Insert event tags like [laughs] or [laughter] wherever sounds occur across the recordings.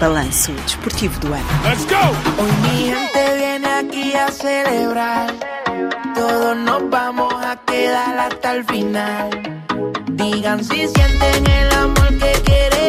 balanço desportivo do ano. Let's go! Hoy mi gente viene aquí a celebrar. Todos nos vamos a quedar hasta el final. Digan si sienten el amor que quieren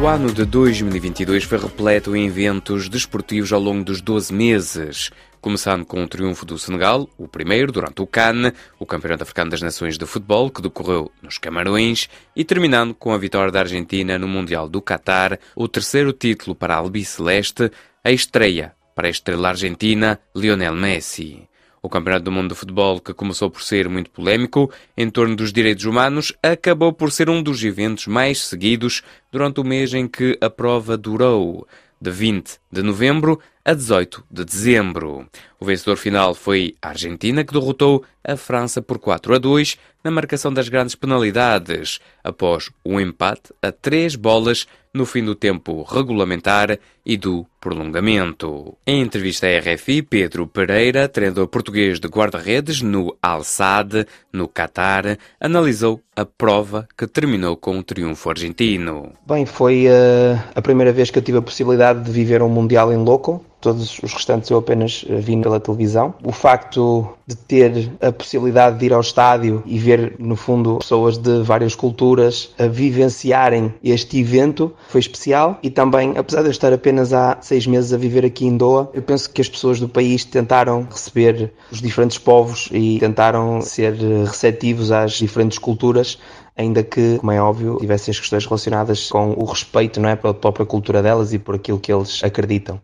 O ano de 2022 foi repleto em eventos desportivos ao longo dos 12 meses começando com o triunfo do Senegal, o primeiro durante o CAN, o Campeonato Africano das Nações de Futebol, que decorreu nos Camarões, e terminando com a vitória da Argentina no Mundial do Qatar, o terceiro título para a Albiceleste, a estreia para a estrela argentina Lionel Messi. O Campeonato do Mundo de Futebol, que começou por ser muito polémico em torno dos direitos humanos, acabou por ser um dos eventos mais seguidos durante o mês em que a prova durou de 20 de novembro a 18 de dezembro. O vencedor final foi a Argentina, que derrotou a França por 4 a 2 na marcação das grandes penalidades, após um empate a três bolas no fim do tempo regulamentar e do prolongamento. Em entrevista à RFI, Pedro Pereira, treinador português de guarda-redes no Al-Sadd, no Qatar, analisou a prova que terminou com o triunfo argentino. Bem, foi uh, a primeira vez que eu tive a possibilidade de viver um Mundial em loco todos os restantes eu apenas eh, vi pela televisão. O facto de ter a possibilidade de ir ao estádio e ver, no fundo, pessoas de várias culturas a vivenciarem este evento foi especial e também, apesar de eu estar apenas há seis meses a viver aqui em Doha, eu penso que as pessoas do país tentaram receber os diferentes povos e tentaram ser receptivos às diferentes culturas ainda que, como é óbvio, tivessem as questões relacionadas com o respeito não é, pela própria cultura delas e por aquilo que eles acreditam.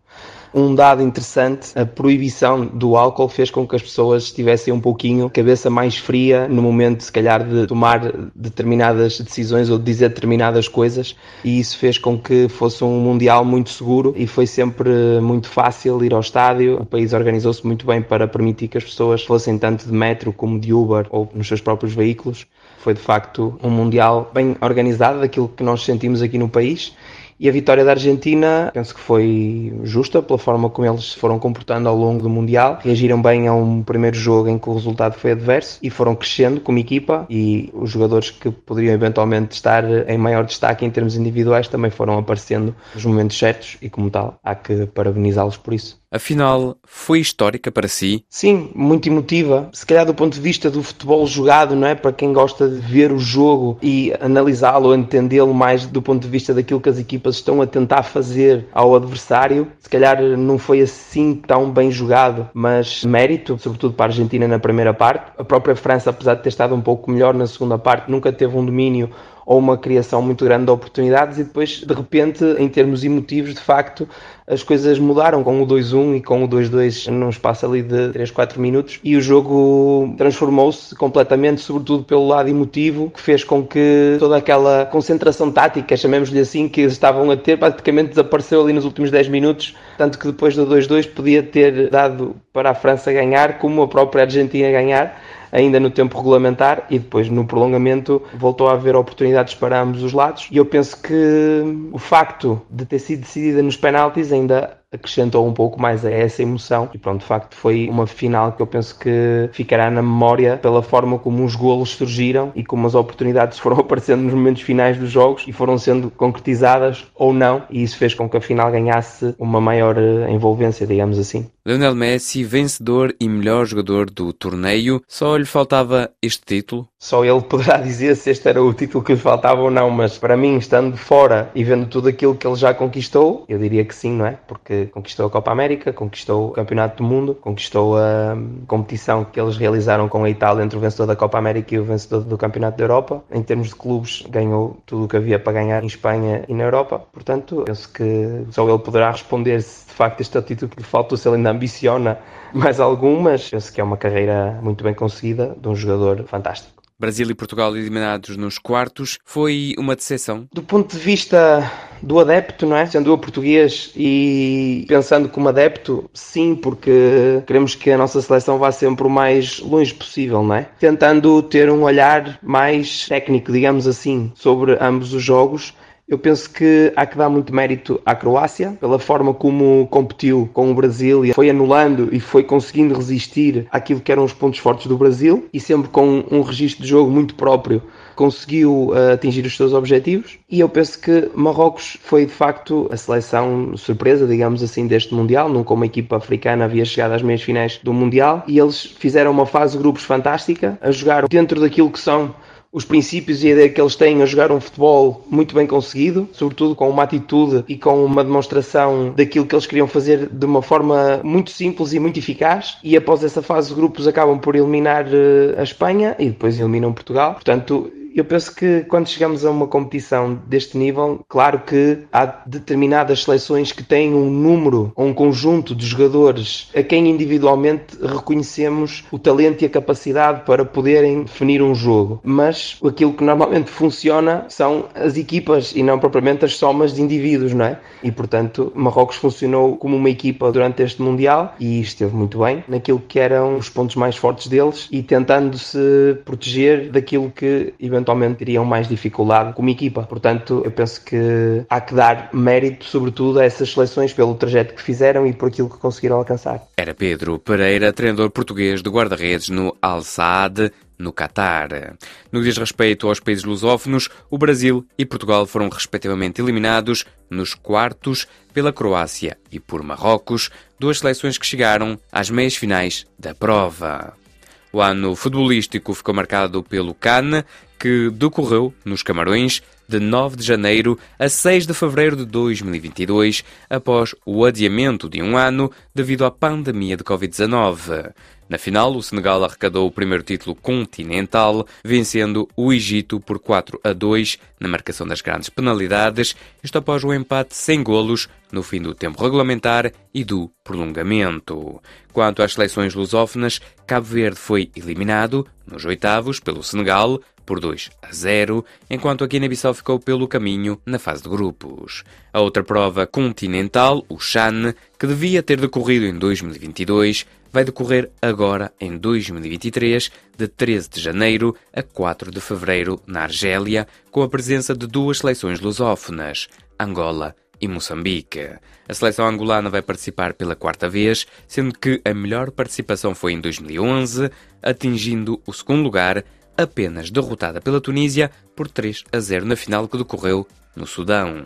Um dado interessante, a proibição do álcool fez com que as pessoas tivessem um pouquinho cabeça mais fria no momento, se calhar, de tomar determinadas decisões ou de dizer determinadas coisas, e isso fez com que fosse um Mundial muito seguro e foi sempre muito fácil ir ao estádio. O país organizou-se muito bem para permitir que as pessoas fossem tanto de metro como de Uber ou nos seus próprios veículos. Foi de facto um Mundial bem organizado, daquilo que nós sentimos aqui no país e a vitória da Argentina, penso que foi justa pela forma como eles se foram comportando ao longo do Mundial. Reagiram bem a um primeiro jogo em que o resultado foi adverso e foram crescendo como equipa. E os jogadores que poderiam eventualmente estar em maior destaque em termos individuais também foram aparecendo nos momentos certos e, como tal, há que parabenizá-los por isso. Afinal, foi histórica para si? Sim, muito emotiva. Se calhar do ponto de vista do futebol jogado, não é? Para quem gosta de ver o jogo e analisá-lo, entendê-lo mais do ponto de vista daquilo que as equipas estão a tentar fazer ao adversário, se calhar não foi assim tão bem jogado, mas mérito, sobretudo para a Argentina na primeira parte. A própria França, apesar de ter estado um pouco melhor na segunda parte, nunca teve um domínio ou uma criação muito grande de oportunidades e depois, de repente, em termos emotivos, de facto, as coisas mudaram com o 2-1 e com o 2-2 num espaço ali de 3, 4 minutos e o jogo transformou-se completamente, sobretudo pelo lado emotivo, que fez com que toda aquela concentração tática, chamemos-lhe assim, que eles estavam a ter, praticamente desapareceu ali nos últimos 10 minutos, tanto que depois do 2-2 podia ter dado para a França ganhar, como a própria Argentina ganhar ainda no tempo regulamentar e depois no prolongamento voltou a haver oportunidades para ambos os lados. E eu penso que o facto de ter sido decidida nos penaltis ainda acrescentou um pouco mais a essa emoção e pronto, de facto foi uma final que eu penso que ficará na memória pela forma como os golos surgiram e como as oportunidades [laughs] foram aparecendo nos momentos finais dos jogos e foram sendo concretizadas ou não e isso fez com que a final ganhasse uma maior eh, envolvência, digamos assim. Lionel Messi, vencedor e melhor jogador do torneio, só lhe faltava este título? Só ele poderá [laughs] dizer se este era o título que lhe faltava ou não, mas para mim, estando fora e vendo tudo aquilo que ele já conquistou, eu diria que sim, não é? Porque conquistou a Copa América, conquistou o Campeonato do Mundo, conquistou a competição que eles realizaram com a Itália entre o vencedor da Copa América e o vencedor do Campeonato da Europa. Em termos de clubes, ganhou tudo o que havia para ganhar em Espanha e na Europa. Portanto, penso que só ele poderá responder se de facto este é o título que lhe falta, se ele ainda ambiciona mais algum, mas penso que é uma carreira muito bem conseguida de um jogador fantástico. Brasil e Portugal eliminados nos quartos, foi uma decepção? Do ponto de vista do adepto, não é? Sendo eu português e pensando como adepto, sim, porque queremos que a nossa seleção vá sempre o mais longe possível, não é? Tentando ter um olhar mais técnico, digamos assim, sobre ambos os jogos eu penso que há que dar muito mérito à Croácia pela forma como competiu com o Brasil e foi anulando e foi conseguindo resistir àquilo que eram os pontos fortes do Brasil e sempre com um registro de jogo muito próprio conseguiu uh, atingir os seus objetivos e eu penso que Marrocos foi de facto a seleção surpresa, digamos assim, deste Mundial. Nunca uma equipa africana havia chegado às meias finais do Mundial e eles fizeram uma fase de grupos fantástica, a jogar dentro daquilo que são os princípios e a ideia que eles têm a jogar um futebol muito bem conseguido, sobretudo com uma atitude e com uma demonstração daquilo que eles queriam fazer de uma forma muito simples e muito eficaz. E após essa fase de grupos acabam por eliminar eh, a Espanha e depois eliminam Portugal. Portanto, eu penso que quando chegamos a uma competição deste nível, claro que há determinadas seleções que têm um número ou um conjunto de jogadores a quem individualmente reconhecemos o talento e a capacidade para poderem definir um jogo. Mas aquilo que normalmente funciona são as equipas e não propriamente as somas de indivíduos, não é? E portanto, Marrocos funcionou como uma equipa durante este Mundial e esteve muito bem naquilo que eram os pontos mais fortes deles e tentando se proteger daquilo que eventualmente eventualmente teriam mais dificuldade como equipa. Portanto, eu penso que há que dar mérito, sobretudo, a essas seleções pelo trajeto que fizeram e por aquilo que conseguiram alcançar. Era Pedro Pereira, treinador português de guarda-redes no Al Saad no Catar. No que diz respeito aos países lusófonos, o Brasil e Portugal foram respectivamente eliminados nos quartos pela Croácia e por Marrocos, duas seleções que chegaram às meias finais da prova. O ano futebolístico ficou marcado pelo CAN, que decorreu nos Camarões de 9 de janeiro a 6 de fevereiro de 2022, após o adiamento de um ano devido à pandemia de Covid-19. Na final, o Senegal arrecadou o primeiro título continental, vencendo o Egito por 4 a 2 na marcação das grandes penalidades, isto após o empate sem golos no fim do tempo regulamentar e do prolongamento. Quanto às seleções lusófonas, Cabo Verde foi eliminado nos oitavos pelo Senegal por 2 a 0, enquanto a Guiné-Bissau ficou pelo caminho na fase de grupos. A outra prova continental, o Chan, que devia ter decorrido em 2022, vai decorrer agora em 2023, de 13 de janeiro a 4 de fevereiro, na Argélia, com a presença de duas seleções lusófonas, Angola e Moçambique. A seleção angolana vai participar pela quarta vez, sendo que a melhor participação foi em 2011, atingindo o segundo lugar apenas derrotada pela Tunísia por 3 a 0 na final que decorreu no Sudão.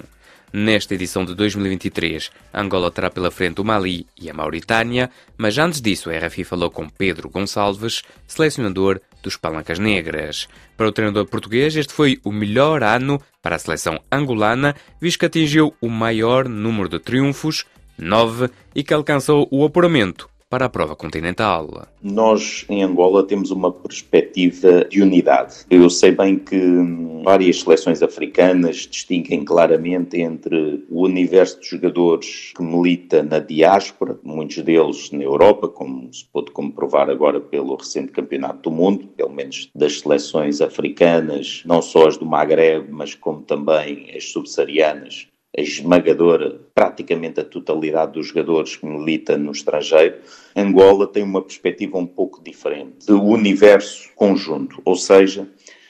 Nesta edição de 2023, Angola terá pela frente o Mali e a Mauritânia, mas antes disso a RFI falou com Pedro Gonçalves, selecionador dos Palancas Negras. Para o treinador português, este foi o melhor ano para a seleção angolana, visto que atingiu o maior número de triunfos, nove, e que alcançou o apuramento para a prova continental. Nós, em Angola, temos uma perspectiva de unidade. Eu sei bem que várias seleções africanas distinguem claramente entre o universo de jogadores que milita na diáspora, muitos deles na Europa, como se pôde comprovar agora pelo recente Campeonato do Mundo, pelo menos das seleções africanas, não só as do Maghreb, mas como também as subsaarianas, esmagadora, praticamente a totalidade dos jogadores que milita no estrangeiro, Angola tem uma perspectiva um pouco diferente do universo conjunto, ou seja,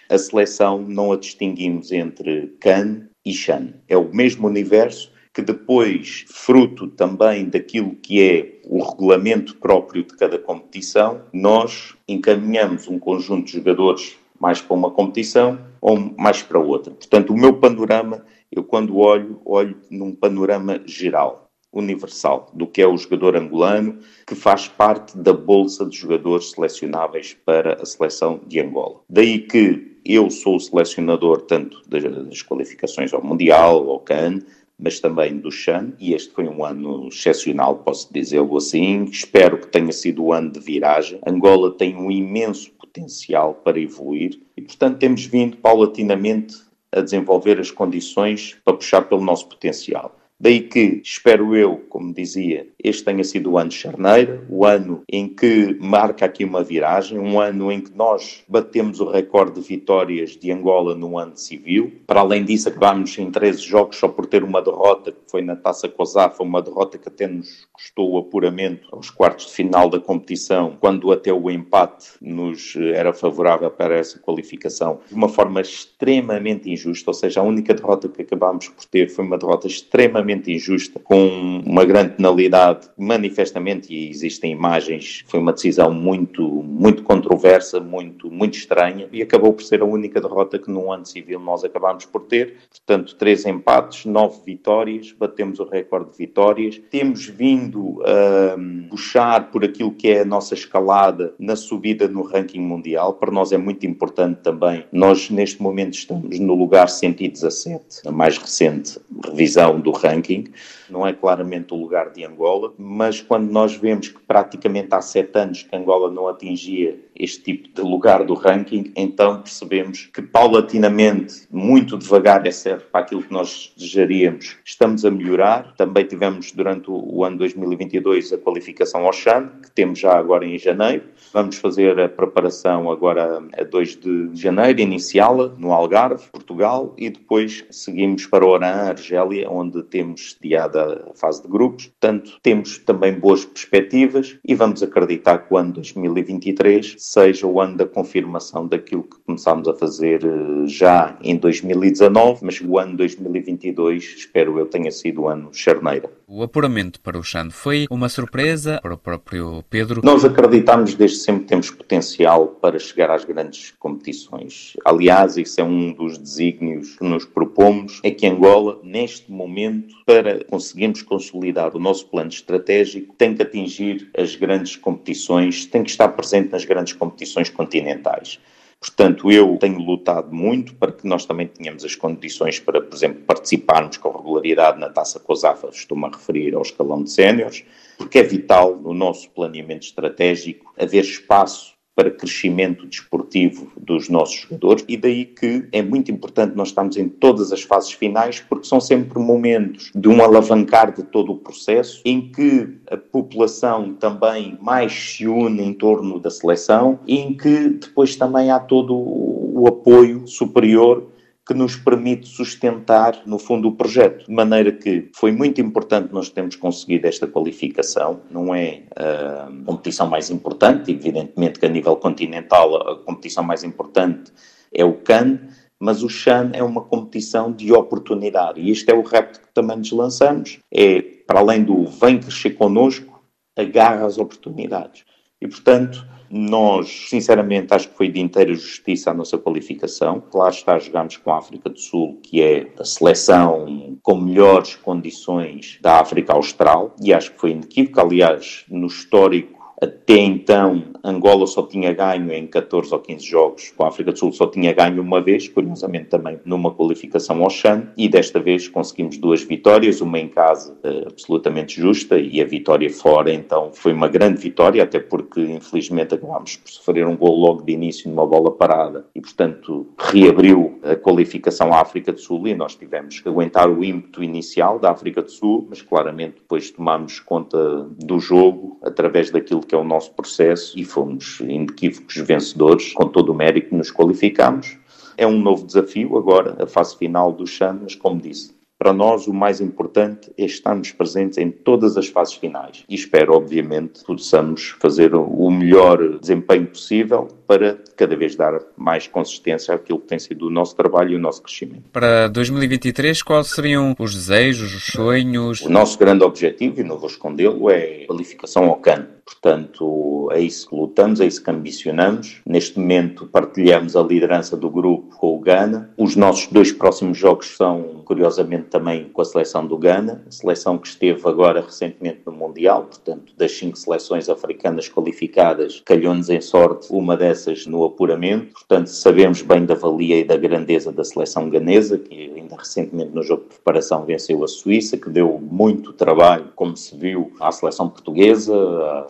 a seleção não a distinguimos entre CAN e CHAN. É o mesmo universo que depois, fruto também daquilo que é o regulamento próprio de cada competição, nós encaminhamos um conjunto de jogadores mais para uma competição ou mais para outra. Portanto, o meu panorama eu quando olho, olho num panorama geral, universal, do que é o jogador angolano, que faz parte da bolsa de jogadores selecionáveis para a seleção de Angola. Daí que eu sou o selecionador tanto das qualificações ao Mundial, ao CAN, mas também do Chan, e este foi um ano excepcional, posso dizê-lo assim. Espero que tenha sido o ano de viragem. Angola tem um imenso potencial para evoluir e, portanto, temos vindo paulatinamente a desenvolver as condições para puxar pelo nosso potencial. Daí que, espero eu, como dizia, este tenha sido o ano de Charneira, o ano em que marca aqui uma viragem, um ano em que nós batemos o recorde de vitórias de Angola no ano civil. Para além disso, acabámos em 13 jogos só por ter uma derrota, que foi na Taça Cosafa, uma derrota que até nos custou o apuramento aos quartos de final da competição, quando até o empate nos era favorável para essa qualificação, de uma forma extremamente injusta, ou seja, a única derrota que acabámos por ter foi uma derrota extremamente injusta, com uma grande penalidade, manifestamente, e existem imagens, foi uma decisão muito, muito controversa, muito, muito estranha, e acabou por ser a única derrota que num ano civil nós acabámos por ter. Portanto, três empates, nove vitórias, batemos o recorde de vitórias. Temos vindo a puxar por aquilo que é a nossa escalada na subida no ranking mundial. Para nós é muito importante também. Nós, neste momento, estamos no lugar 117, a mais recente revisão do ranking. banking. Não é claramente o lugar de Angola, mas quando nós vemos que praticamente há sete anos que Angola não atingia este tipo de lugar do ranking, então percebemos que paulatinamente, muito devagar, é certo, para aquilo que nós desejaríamos, estamos a melhorar. Também tivemos durante o ano 2022 a qualificação ao CHAN, que temos já agora em janeiro. Vamos fazer a preparação agora a 2 de janeiro, iniciá-la no Algarve, Portugal, e depois seguimos para Oran, Argélia, onde temos sediada a fase de grupos. Portanto, temos também boas perspectivas e vamos acreditar que o ano 2023 seja o ano da confirmação daquilo que começámos a fazer eh, já em 2019, mas o ano 2022 espero eu tenha sido o ano charneira. O apuramento para o Chan foi uma surpresa para o próprio Pedro? Nós acreditamos desde sempre que temos potencial para chegar às grandes competições. Aliás, isso é um dos desígnios que nos propomos, é que Angola, neste momento, para conseguirmos consolidar o nosso plano estratégico, tem que atingir as grandes competições, tem que estar presente nas grandes competições continentais. Portanto, eu tenho lutado muito para que nós também tenhamos as condições para, por exemplo, participarmos com regularidade na Taça COSAFA, estou-me a referir ao escalão de séniores, porque é vital no nosso planeamento estratégico haver espaço para crescimento desportivo dos nossos jogadores e daí que é muito importante nós estarmos em todas as fases finais porque são sempre momentos de um alavancar de todo o processo em que a população também mais se une em torno da seleção e em que depois também há todo o apoio superior que nos permite sustentar, no fundo, o projeto. De maneira que foi muito importante nós termos conseguido esta qualificação. Não é a competição mais importante, evidentemente que a nível continental a competição mais importante é o CAN, mas o CHAN é uma competição de oportunidade. E este é o repto que também nos lançamos. É, para além do vem crescer connosco, agarra as oportunidades. E, portanto, nós, sinceramente, acho que foi de inteira justiça a nossa qualificação. Claro está, jogamos com a África do Sul, que é a seleção com melhores condições da África Austral, e acho que foi inequívoco. Aliás, no histórico até então, Angola só tinha ganho em 14 ou 15 jogos, com a África do Sul só tinha ganho uma vez, curiosamente também numa qualificação ao Chan, e desta vez conseguimos duas vitórias, uma em casa eh, absolutamente justa e a vitória fora, então foi uma grande vitória, até porque infelizmente acabámos por sofrer um gol logo de início numa bola parada e portanto reabriu a qualificação à África do Sul e nós tivemos que aguentar o ímpeto inicial da África do Sul, mas claramente depois tomámos conta do jogo através daquilo que é o nosso processo e fomos inequívocos vencedores, com todo o mérito nos qualificamos. É um novo desafio agora, a fase final do CHAN, mas como disse, para nós, o mais importante é estarmos presentes em todas as fases finais e espero, obviamente, que possamos fazer o melhor desempenho possível para cada vez dar mais consistência àquilo que tem sido o nosso trabalho e o nosso crescimento. Para 2023, quais seriam os desejos, os sonhos? O nosso grande objetivo, e não vou escondê-lo, é a qualificação ao CAN. Portanto, é isso que lutamos, é isso que ambicionamos. Neste momento, partilhamos a liderança do grupo com o Ghana. Os nossos dois próximos jogos são, curiosamente, também com a seleção do Ghana, seleção que esteve agora recentemente no Mundial. Portanto, das cinco seleções africanas qualificadas, calhou-nos em sorte uma dessas no apuramento. Portanto, sabemos bem da valia e da grandeza da seleção ganesa, que ainda recentemente no jogo de preparação venceu a Suíça, que deu muito trabalho, como se viu, à seleção portuguesa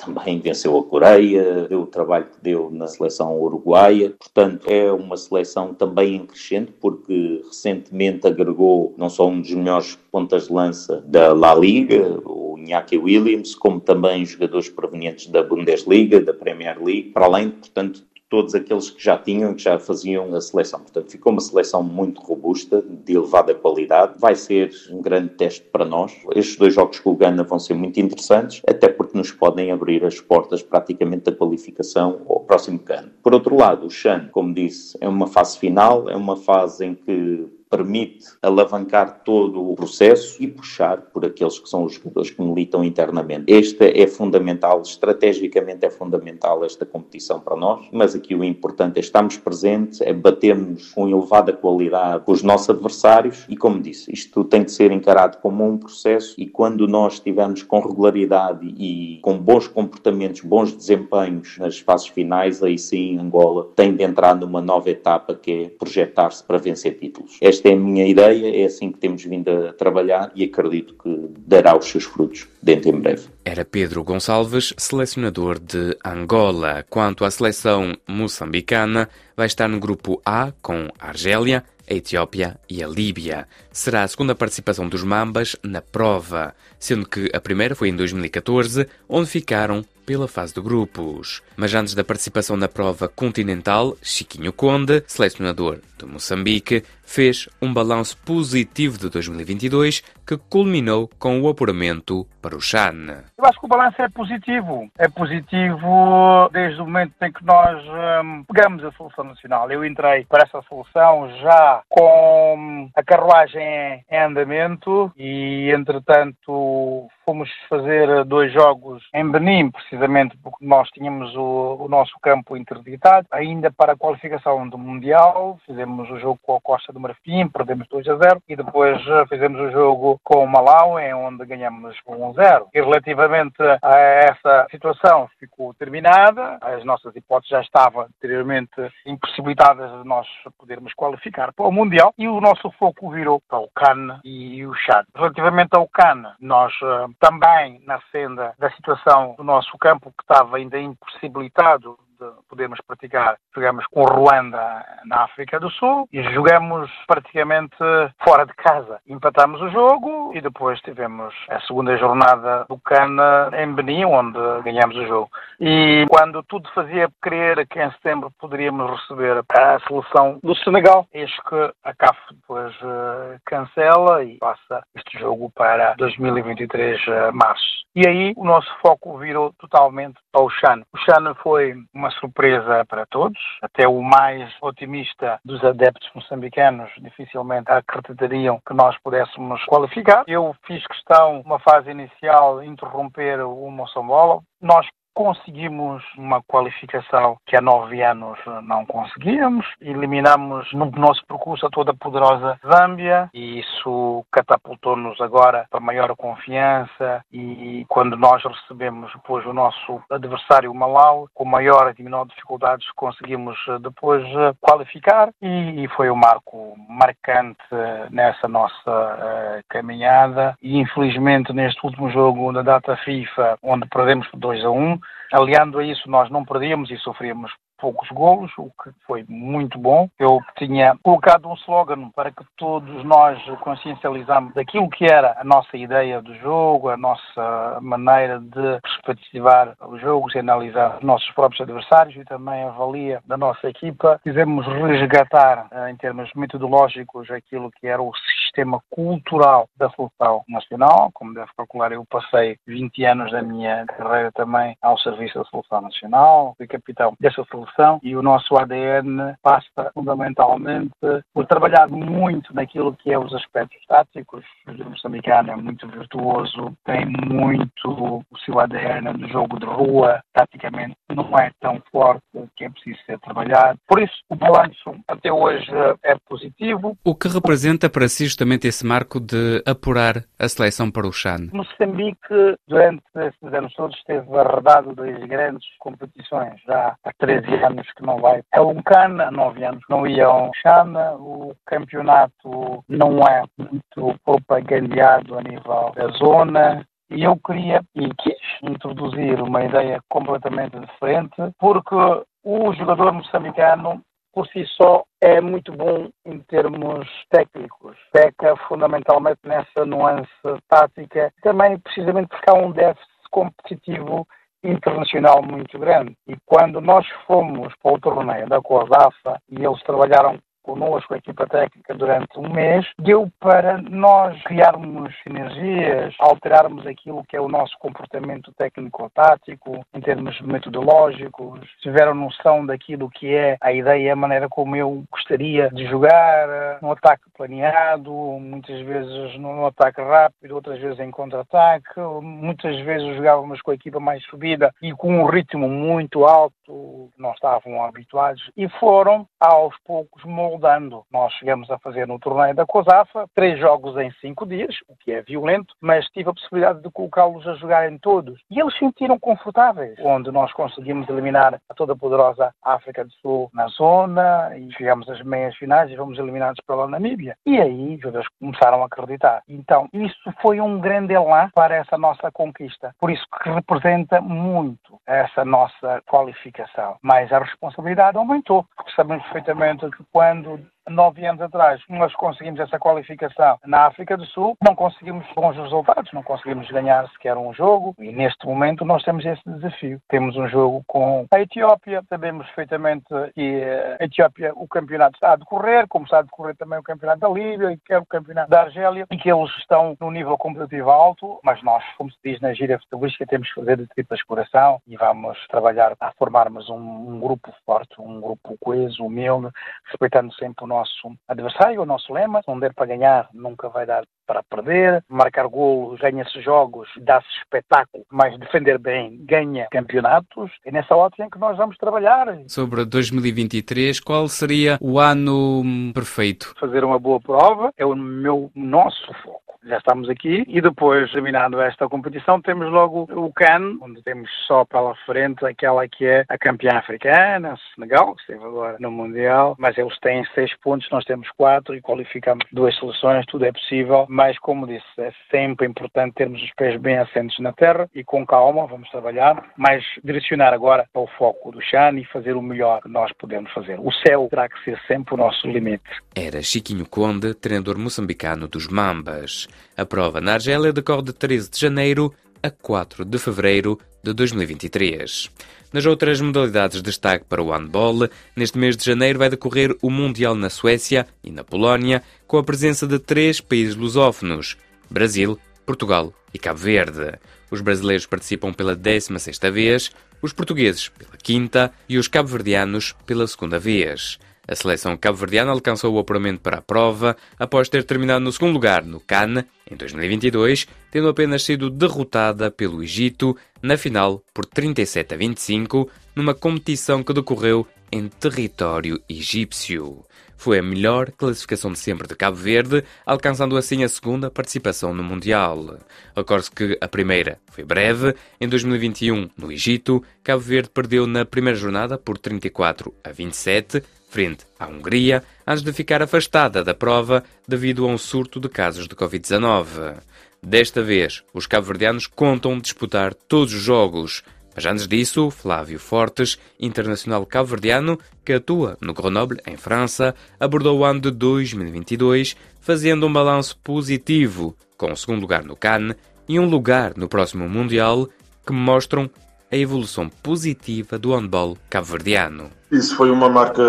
também venceu a Coreia, deu o trabalho que deu na seleção uruguaia. Portanto, é uma seleção também em crescente, porque recentemente agregou não só um dos melhores pontas de lança da La Liga, o Iñaki Williams, como também jogadores provenientes da Bundesliga, da Premier League, para além, portanto, todos aqueles que já tinham, que já faziam a seleção. Portanto, ficou uma seleção muito robusta, de elevada qualidade. Vai ser um grande teste para nós. Estes dois jogos com o Ghana vão ser muito interessantes, até porque nos podem abrir as portas praticamente da qualificação ao próximo CAN. Por outro lado, o Chan, como disse, é uma fase final, é uma fase em que permite alavancar todo o processo e puxar por aqueles que são os jogadores que militam internamente. Este é fundamental, estrategicamente é fundamental esta competição para nós, mas aqui o importante é estarmos presentes, é batermos com elevada qualidade com os nossos adversários e, como disse, isto tem que ser encarado como um processo e quando nós estivermos com regularidade e com bons comportamentos, bons desempenhos nas fases finais, aí sim Angola tem de entrar numa nova etapa que é projetar-se para vencer títulos. Esta é a minha ideia, é assim que temos vindo a trabalhar e acredito que dará os seus frutos dentro em breve. Era Pedro Gonçalves, selecionador de Angola. Quanto à seleção moçambicana, vai estar no grupo A com a Argélia, a Etiópia e a Líbia. Será a segunda participação dos Mambas na prova, sendo que a primeira foi em 2014, onde ficaram pela fase de grupos. Mas antes da participação na prova continental, Chiquinho Conde, selecionador de Moçambique, fez um balanço positivo de 2022 que culminou com o apuramento para o CHAN. Eu acho que o balanço é positivo. É positivo desde o momento em que nós hum, pegamos a solução nacional. Eu entrei para essa solução já com a carruagem em andamento e, entretanto, fomos fazer dois jogos em Benin, precisamente porque nós tínhamos o, o nosso campo interditado. Ainda para a qualificação do Mundial, fizemos o jogo com a Costa do Marfim, perdemos 2 a 0 e depois eh, fizemos o jogo com o Malau, em onde ganhamos 1 a 0. E relativamente a essa situação ficou terminada, as nossas hipóteses já estavam anteriormente impossibilitadas de nós podermos qualificar para o Mundial e o nosso foco virou para o CAN e o Chad. Relativamente ao CAN, nós eh, também na senda da situação do nosso campo que estava ainda impossibilitado de podermos praticar. Jogamos com Ruanda na África do Sul e jogamos praticamente fora de casa. Empatamos o jogo e depois tivemos a segunda jornada do Cana em Benin, onde ganhamos o jogo. E quando tudo fazia crer que em setembro poderíamos receber a seleção do Senegal, eis que a CAF depois uh, cancela e passa este jogo para 2023 uh, março. E aí o nosso foco virou totalmente ao Chan. O Chan foi uma surpresa para todos, até o mais otimista dos adeptos moçambicanos dificilmente acreditariam que nós pudéssemos qualificar. Eu fiz questão, uma fase inicial, interromper o Moçambola. Nós conseguimos uma qualificação que há nove anos não conseguíamos. Eliminamos no nosso percurso a toda poderosa Zâmbia. E isso catapultou-nos agora para maior confiança. E quando nós recebemos depois o nosso adversário Malau, com maior e menor dificuldades conseguimos eh, depois eh, qualificar. E foi um marco marcante eh, nessa nossa uh, caminhada. E infelizmente neste último jogo da data FIFA, onde perdemos por 2 a 1, um, Aliando a isso, nós não perdíamos e sofríamos poucos golos, o que foi muito bom. Eu tinha colocado um slogan para que todos nós consciencializamos daquilo que era a nossa ideia do jogo, a nossa maneira de perspectivar os jogos e analisar os nossos próprios adversários e também a valia da nossa equipa. Quisemos resgatar, eh, em termos metodológicos, aquilo que era o sistema cultural da seleção nacional. Como deve calcular, eu passei 20 anos da minha carreira também ao serviço da seleção nacional, fui capitão dessa evolução e o nosso ADN passa fundamentalmente por trabalhar muito naquilo que é os aspectos táticos. O moçambicano é muito virtuoso, tem muito o seu ADN no jogo de rua, taticamente não é tão forte que é preciso ser trabalhado. Por isso, o balanço até hoje é positivo. O que representa para si justamente esse marco de apurar a seleção para o Chan? Moçambique, durante esses anos todos, esteve arredado de grandes competições. Já há 13 anos que não vai a Uncana, há 9 anos não ia ao Chana, o campeonato não é muito propagandeado a nível da zona, e eu queria e quis introduzir uma ideia completamente diferente, porque o jogador moçambicano por si só é muito bom em termos técnicos. Peca fundamentalmente nessa nuance tática, também precisamente porque há um déficit competitivo internacional muito grande. E quando nós fomos para o torneio da COSAFA e eles trabalharam connosco, a equipa técnica, durante um mês, deu para nós criarmos sinergias, alterarmos aquilo que é o nosso comportamento técnico-tático, em termos metodológicos, tiveram noção daquilo que é a ideia, a maneira como eu gostaria de jogar, no ataque planeado, muitas vezes no ataque rápido, outras vezes em contra-ataque, muitas vezes jogávamos com a equipa mais subida e com um ritmo muito alto, não estavam habituados, e foram aos poucos moldando. Nós chegamos a fazer no torneio da COSAFA três jogos em cinco dias, o que é violento, mas tive a possibilidade de colocá-los a jogarem todos. E eles sentiram confortáveis, onde nós conseguimos eliminar a toda poderosa África do Sul na zona e chegamos às meias finais e fomos eliminados pela Namíbia. E aí jogadores começaram a acreditar. Então, isso foi um grande elan para essa nossa conquista. Por isso que representa muito essa nossa qualificação. Mas a responsabilidade aumentou, porque sabemos perfeitamente que quando ಒಂದು nove anos atrás, nós conseguimos essa qualificação na África do Sul, não conseguimos bons resultados, não conseguimos ganhar sequer um jogo e neste momento nós temos esse desafio. Temos um jogo com a Etiópia, sabemos perfeitamente que a Etiópia, o campeonato está a decorrer, como está a decorrer também o campeonato da Líbia e que é o campeonato da Argélia, e que eles estão num nível competitivo alto, mas nós, como se diz na gíria futebolística, temos que fazer de triplas coração e vamos trabalhar a formarmos um, um grupo forte, um grupo coeso, humilde, respeitando sempre o nosso adversário, o nosso lema, não der para ganhar, nunca vai dar para perder, marcar golos, ganha-se jogos, dá-se espetáculo, mas defender bem ganha campeonatos. É nessa ótica em que nós vamos trabalhar. Sobre 2023, qual seria o ano perfeito? Fazer uma boa prova é o meu nosso foco já estamos aqui e depois, terminando esta competição, temos logo o CAN, onde temos só pela frente aquela que é a campeã africana, Senegal, que esteve agora no Mundial, mas eles têm seis pontos, nós temos quatro e qualificamos duas seleções, tudo é possível, mas como disse, é sempre importante termos os pés bem assentos na terra e com calma vamos trabalhar, mas direcionar agora ao foco do Chan e fazer o melhor que nós podemos fazer. O céu terá que ser sempre o nosso limite. Era Chiquinho Conde, treinador moçambicano dos Mambas. A prova na Argélia decorre de 13 de janeiro a 4 de fevereiro de 2023. Nas outras modalidades de destaque para o handball, neste mês de janeiro vai decorrer o Mundial na Suécia e na Polónia, com a presença de três países lusófonos: Brasil, Portugal e Cabo Verde. Os brasileiros participam pela 16ª vez, os portugueses pela quinta e os cabo-verdianos pela segunda vez. A seleção cabo-verdiana alcançou o apuramento para a prova após ter terminado no segundo lugar no CAN em 2022, tendo apenas sido derrotada pelo Egito na final por 37 a 25, numa competição que decorreu em território egípcio. Foi a melhor classificação de sempre de Cabo Verde, alcançando assim a segunda participação no Mundial. Recorde-se que a primeira foi breve. Em 2021, no Egito, Cabo Verde perdeu na primeira jornada por 34 a 27, frente à Hungria, antes de ficar afastada da prova devido a um surto de casos de Covid-19. Desta vez, os cabo-verdianos contam disputar todos os jogos, mas antes disso, Flávio Fortes, internacional cabo-verdiano, que atua no Grenoble, em França, abordou o ano de 2022, fazendo um balanço positivo, com o segundo lugar no Cannes e um lugar no próximo Mundial, que mostram a evolução positiva do handball cabo-verdiano. Isso foi uma marca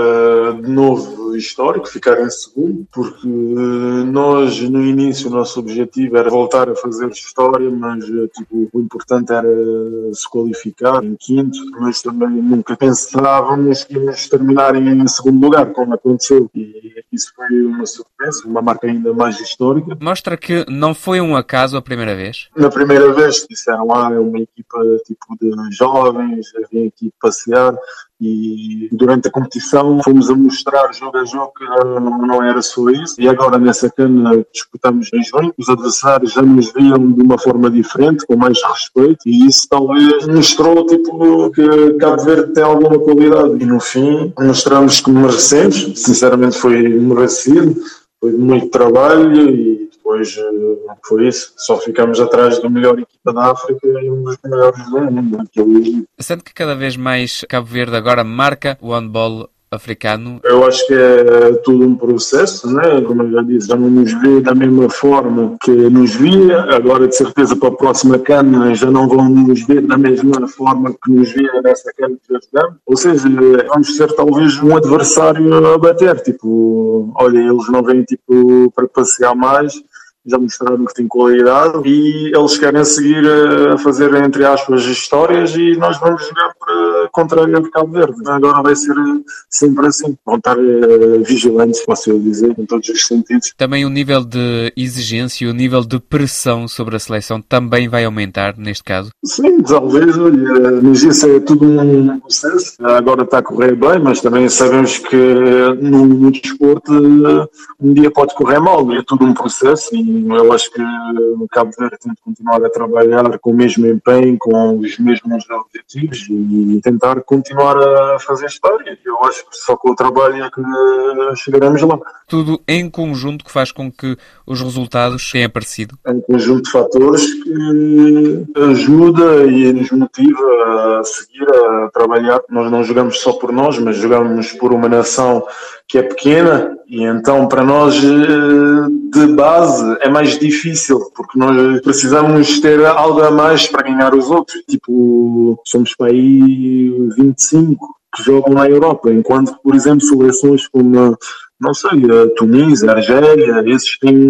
de novo histórico, ficar em segundo, porque nós no início o nosso objetivo era voltar a fazer história, mas tipo, o importante era se qualificar em quinto, mas também nunca pensávamos que íamos terminar em segundo lugar, como aconteceu. E isso foi uma surpresa, uma marca ainda mais histórica. Mostra que não foi um acaso a primeira vez? Na primeira vez disseram, ah, é uma equipa tipo de jovens, vem aqui passear, e durante a competição fomos a mostrar jogo a jogo que não era só isso. E agora nessa cana disputamos em junho, os adversários já nos viam de uma forma diferente, com mais respeito. E isso talvez mostrou tipo, que Cabo Verde tem alguma qualidade. E no fim mostramos que merecemos, sinceramente foi merecido, foi muito trabalho e depois eh, foi isso. Só ficamos atrás da melhor equipa da África e um dos melhores do mundo. Sendo que cada vez mais Cabo Verde agora marca o handball africano? Eu acho que é tudo um processo, né? Como eu já disse, já não nos vê da mesma forma que nos via. Agora, de certeza, para a próxima cana já não vão nos ver da mesma forma que nos via nessa cana que já jogamos. Ou seja, vamos ser talvez um adversário a bater. Tipo, olha, eles não vêm tipo para passear mais já mostraram que têm qualidade e eles querem seguir a fazer, entre aspas, histórias e nós vamos jogar para contrariar Cabo Verde. Agora vai ser sempre assim. Vão estar uh, vigilantes, posso dizer, em todos os sentidos. Também o nível de exigência e o nível de pressão sobre a seleção também vai aumentar neste caso? Sim, talvez. Olha, mas isso é tudo um processo. Agora está a correr bem, mas também sabemos que no, no desporto um dia pode correr mal. É tudo um processo e eu acho que o Cabo Verde tem de continuar a trabalhar com o mesmo empenho, com os mesmos objetivos e tentar continuar a fazer história. Eu acho que só com o trabalho é que chegaremos lá. Tudo em conjunto que faz com que os resultados tenham aparecido? É um conjunto de fatores que ajuda e nos motiva a seguir a trabalhar. Nós não jogamos só por nós, mas jogamos por uma nação que é pequena e então para nós eh, de base é mais difícil porque nós precisamos ter algo a mais para ganhar os outros. Tipo, somos para aí 25 que jogam na Europa, enquanto, por exemplo, seleções como, não sei, a Tunísia, a Argélia, esses têm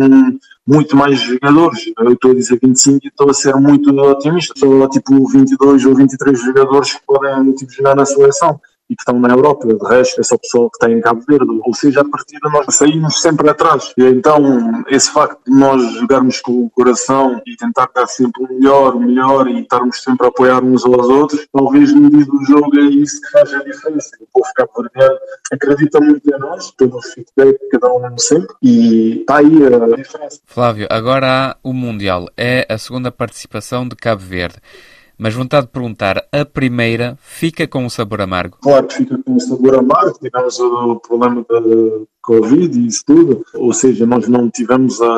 muito mais jogadores. Eu estou a dizer 25 e estou a ser muito otimista. Só tipo 22 ou 23 jogadores que podem tipo, jogar na seleção e que estão na Europa. De resto, é só pessoal que está em Cabo Verde. Ou seja, a partir de nós saímos sempre atrás. E então, esse facto de nós jogarmos com o coração e tentar dar sempre o melhor, o melhor e estarmos sempre a apoiar uns aos outros, talvez no dia do jogo é isso que faz a diferença. O povo cabo-verdiano acredita muito em nós, pelo feedback de cada um sempre e está aí a diferença. Flávio, agora há o Mundial. É a segunda participação de Cabo Verde mas vontade de perguntar, a primeira fica com um sabor amargo? Claro que fica com um sabor amargo, tivemos o problema da Covid e isso tudo, ou seja, nós não tivemos a,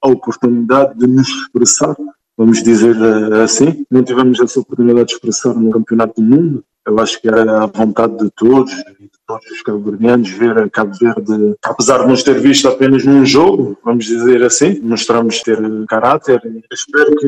a oportunidade de nos expressar, vamos dizer eh, assim, não tivemos essa oportunidade de expressar no Campeonato do Mundo, eu acho que era a vontade de todos de os cabo-verdianos ver a Cabo Verde, apesar de nos ter visto apenas num jogo, vamos dizer assim, mostramos ter caráter. espero que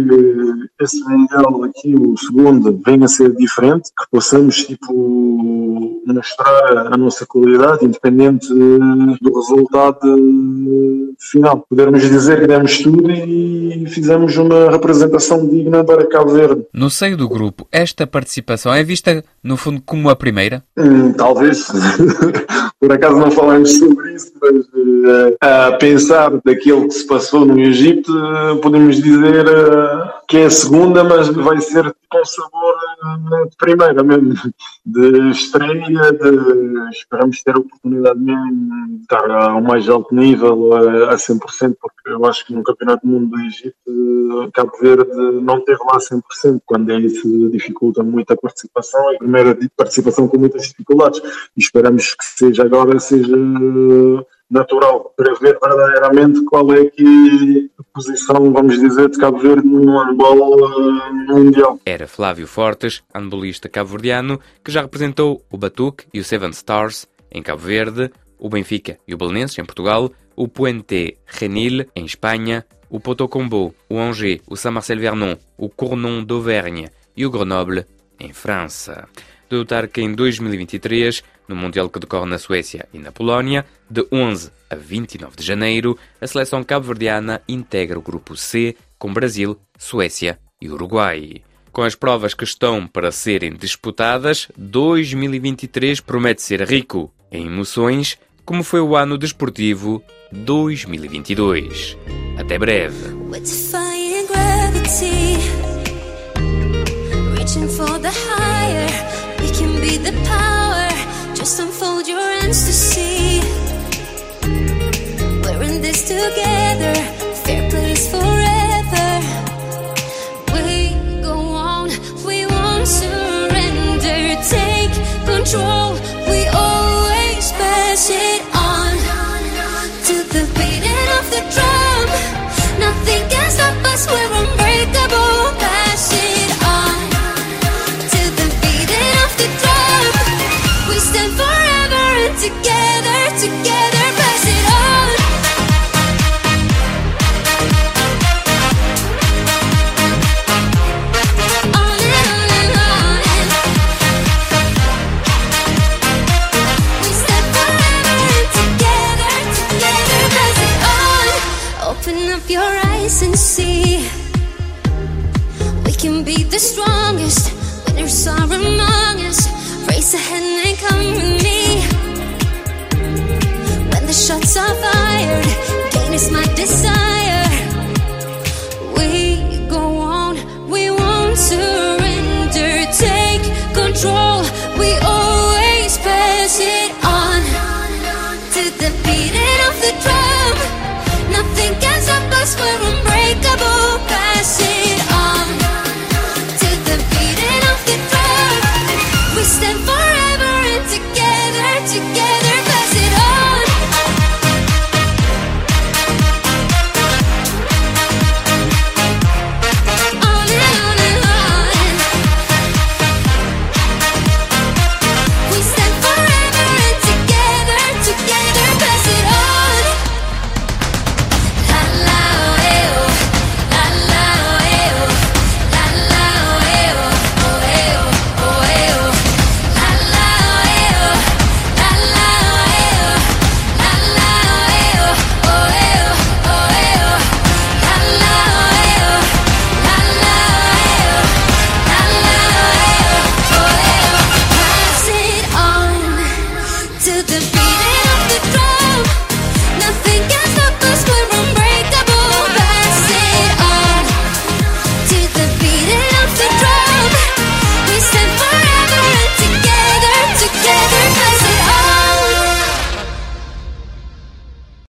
esse Mundial aqui, o segundo, venha a ser diferente, que possamos tipo, mostrar a nossa qualidade, independente do resultado final. Podermos dizer que demos tudo e fizemos uma representação digna para Cabo Verde. No seio do grupo, esta participação é vista no fundo, como a primeira? Hum, talvez. [laughs] Por acaso não falamos sobre isso, mas uh, a pensar daquilo que se passou no Egito, uh, podemos dizer uh, que é a segunda, mas vai ser com sabor de primeira mesmo, de estreia, de esperamos ter a oportunidade mesmo de estar ao mais alto nível, a, a 100%, porque eu acho que no Campeonato do Mundo do Egito, Cabo Verde não teve lá 100%, quando é isso dificulta muito a participação, é a primeira participação com muitas dificuldades, esperamos que seja agora, seja natural para ver verdadeiramente qual é que a posição, vamos dizer, de Cabo Verde no handball uh, mundial. Era Flávio Fortes, handbolista cabo-verdiano, que já representou o Batuque e o Seven Stars em Cabo Verde, o Benfica e o Belenenses em Portugal, o Puente Renil em Espanha, o Potocombo, o Angers, o Saint-Marcel-Vernon, o Cournon d'Auvergne e o Grenoble em França. De notar que em 2023 no Mundial que decorre na Suécia e na Polónia, de 11 a 29 de janeiro, a seleção cabo-verdiana integra o grupo C com Brasil, Suécia e Uruguai. Com as provas que estão para serem disputadas, 2023 promete ser rico em emoções, como foi o ano desportivo 2022. Até breve. Just unfold your hands to see. We're in this together Fair place forever. We go on We won't surrender. Take control We always pass it on. To the beating of the drum Nothing can stop us We're unbreakable